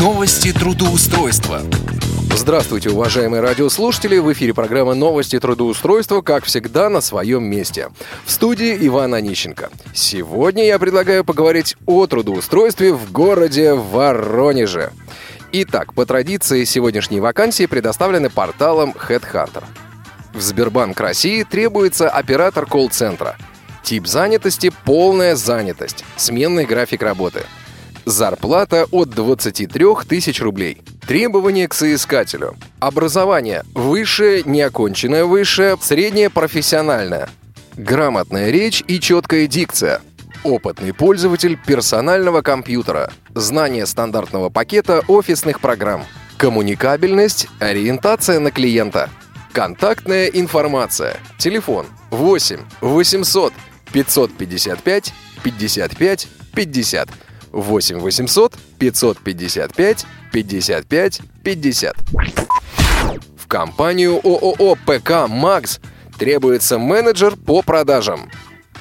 Новости трудоустройства. Здравствуйте, уважаемые радиослушатели! В эфире программа «Новости трудоустройства», как всегда, на своем месте. В студии Иван Онищенко. Сегодня я предлагаю поговорить о трудоустройстве в городе Воронеже. Итак, по традиции, сегодняшние вакансии предоставлены порталом HeadHunter. В Сбербанк России требуется оператор колл-центра. Тип занятости – полная занятость, сменный график работы. Зарплата от 23 тысяч рублей. Требования к соискателю. Образование. Высшее, неоконченное высшее, среднее профессиональное. Грамотная речь и четкая дикция. Опытный пользователь персонального компьютера. Знание стандартного пакета офисных программ. Коммуникабельность, ориентация на клиента – Контактная информация. Телефон 8 800 555 55 50. 8 800 555 55 50. В компанию ООО ПК «Макс» требуется менеджер по продажам.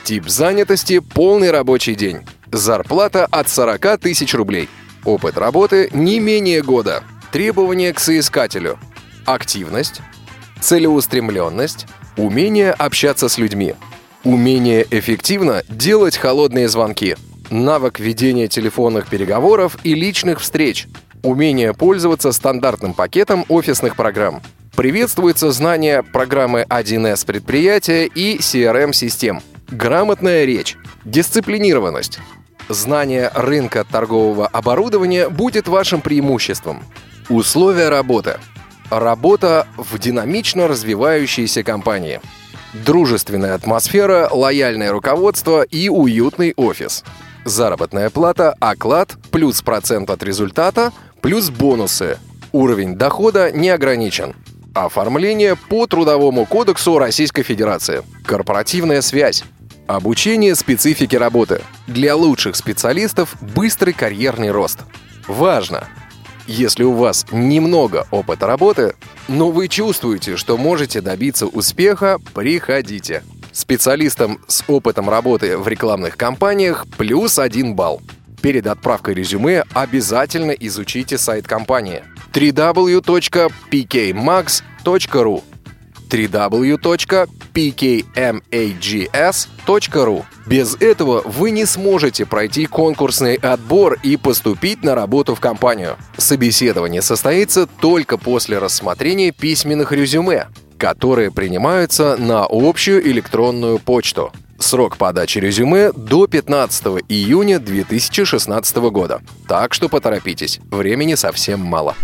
Тип занятости – полный рабочий день. Зарплата от 40 тысяч рублей. Опыт работы не менее года. Требования к соискателю. Активность, целеустремленность, умение общаться с людьми, умение эффективно делать холодные звонки, навык ведения телефонных переговоров и личных встреч, умение пользоваться стандартным пакетом офисных программ. Приветствуется знание программы 1С предприятия и CRM-систем, грамотная речь, дисциплинированность. Знание рынка торгового оборудования будет вашим преимуществом. Условия работы – Работа в динамично развивающейся компании. Дружественная атмосфера, лояльное руководство и уютный офис. Заработная плата, оклад, плюс процент от результата, плюс бонусы. Уровень дохода не ограничен. Оформление по Трудовому кодексу Российской Федерации. Корпоративная связь. Обучение специфике работы. Для лучших специалистов быстрый карьерный рост. Важно! Если у вас немного опыта работы, но вы чувствуете, что можете добиться успеха, приходите. Специалистам с опытом работы в рекламных кампаниях плюс один балл. Перед отправкой резюме обязательно изучите сайт компании www.pkmax.ru www.pkmags.ru Без этого вы не сможете пройти конкурсный отбор и поступить на работу в компанию. Собеседование состоится только после рассмотрения письменных резюме, которые принимаются на общую электронную почту. Срок подачи резюме до 15 июня 2016 года. Так что поторопитесь, времени совсем мало.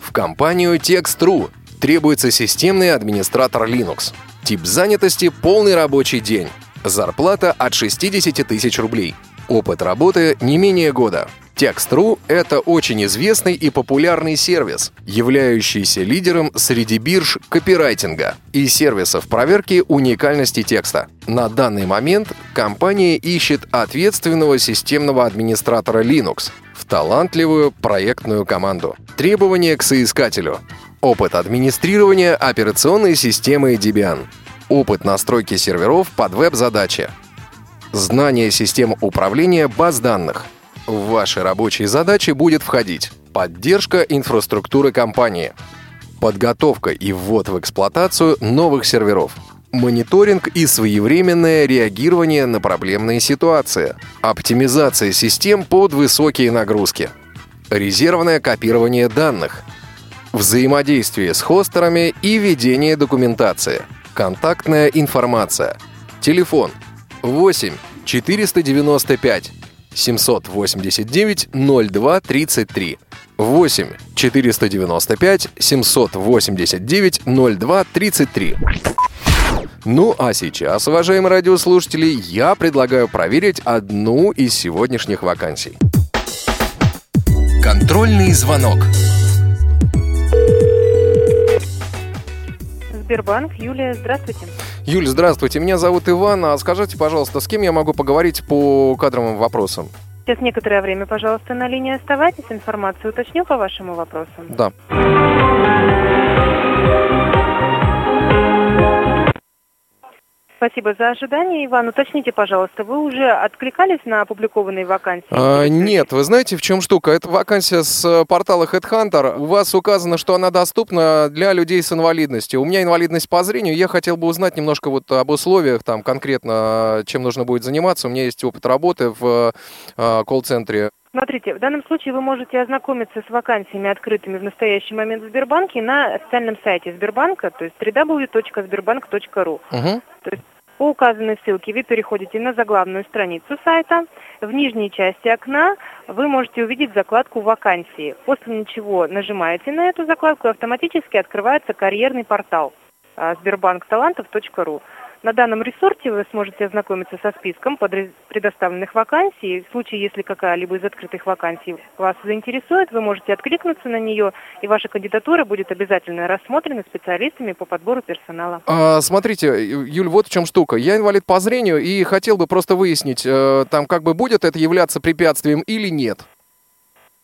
В компанию Text.ru Требуется системный администратор Linux. Тип занятости – полный рабочий день. Зарплата от 60 тысяч рублей. Опыт работы не менее года. Text.ru — это очень известный и популярный сервис, являющийся лидером среди бирж копирайтинга и сервисов проверки уникальности текста. На данный момент компания ищет ответственного системного администратора Linux в талантливую проектную команду. Требования к соискателю. Опыт администрирования операционной системы Debian. Опыт настройки серверов под веб-задачи. Знание систем управления баз данных. В ваши рабочие задачи будет входить поддержка инфраструктуры компании, подготовка и ввод в эксплуатацию новых серверов, мониторинг и своевременное реагирование на проблемные ситуации, оптимизация систем под высокие нагрузки, резервное копирование данных – Взаимодействие с хостерами и ведение документации. Контактная информация. Телефон 8 495 789 02 33. 8 495 789 02 33. Ну а сейчас, уважаемые радиослушатели, я предлагаю проверить одну из сегодняшних вакансий. Контрольный звонок. Сбербанк. Юлия, здравствуйте. Юль, здравствуйте. Меня зовут Иван. А скажите, пожалуйста, с кем я могу поговорить по кадровым вопросам? Сейчас некоторое время, пожалуйста, на линии оставайтесь. Информацию уточню по вашему вопросу. Да. Спасибо за ожидание, Иван. Уточните, пожалуйста, вы уже откликались на опубликованные вакансии? А, нет, вы знаете, в чем штука? Это вакансия с э, портала Headhunter. У вас указано, что она доступна для людей с инвалидностью. У меня инвалидность по зрению. Я хотел бы узнать немножко вот об условиях, там конкретно, чем нужно будет заниматься. У меня есть опыт работы в э, колл-центре. Смотрите, в данном случае вы можете ознакомиться с вакансиями, открытыми в настоящий момент в Сбербанке, на официальном сайте Сбербанка, то есть www.sberbank.ru. Угу. То есть по указанной ссылке вы переходите на заглавную страницу сайта. В нижней части окна вы можете увидеть закладку «Вакансии», после чего нажимаете на эту закладку и автоматически открывается карьерный портал а, сбербанкталантов.ру. На данном ресурсе вы сможете ознакомиться со списком предоставленных вакансий. В случае, если какая-либо из открытых вакансий вас заинтересует, вы можете откликнуться на нее, и ваша кандидатура будет обязательно рассмотрена специалистами по подбору персонала. А, смотрите, Юль, вот в чем штука. Я инвалид по зрению и хотел бы просто выяснить, э, там как бы будет это являться препятствием или нет.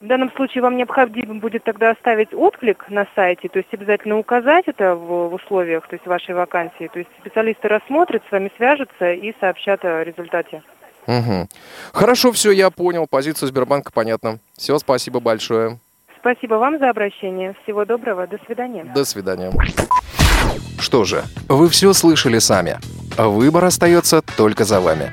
В данном случае вам необходимо будет тогда оставить отклик на сайте, то есть обязательно указать это в, в условиях, то есть вашей вакансии. То есть специалисты рассмотрят, с вами свяжутся и сообщат о результате. Угу. Хорошо, все, я понял. Позицию Сбербанка понятно. Все, спасибо большое. Спасибо вам за обращение. Всего доброго. До свидания. До свидания. Что же, вы все слышали сами. Выбор остается только за вами.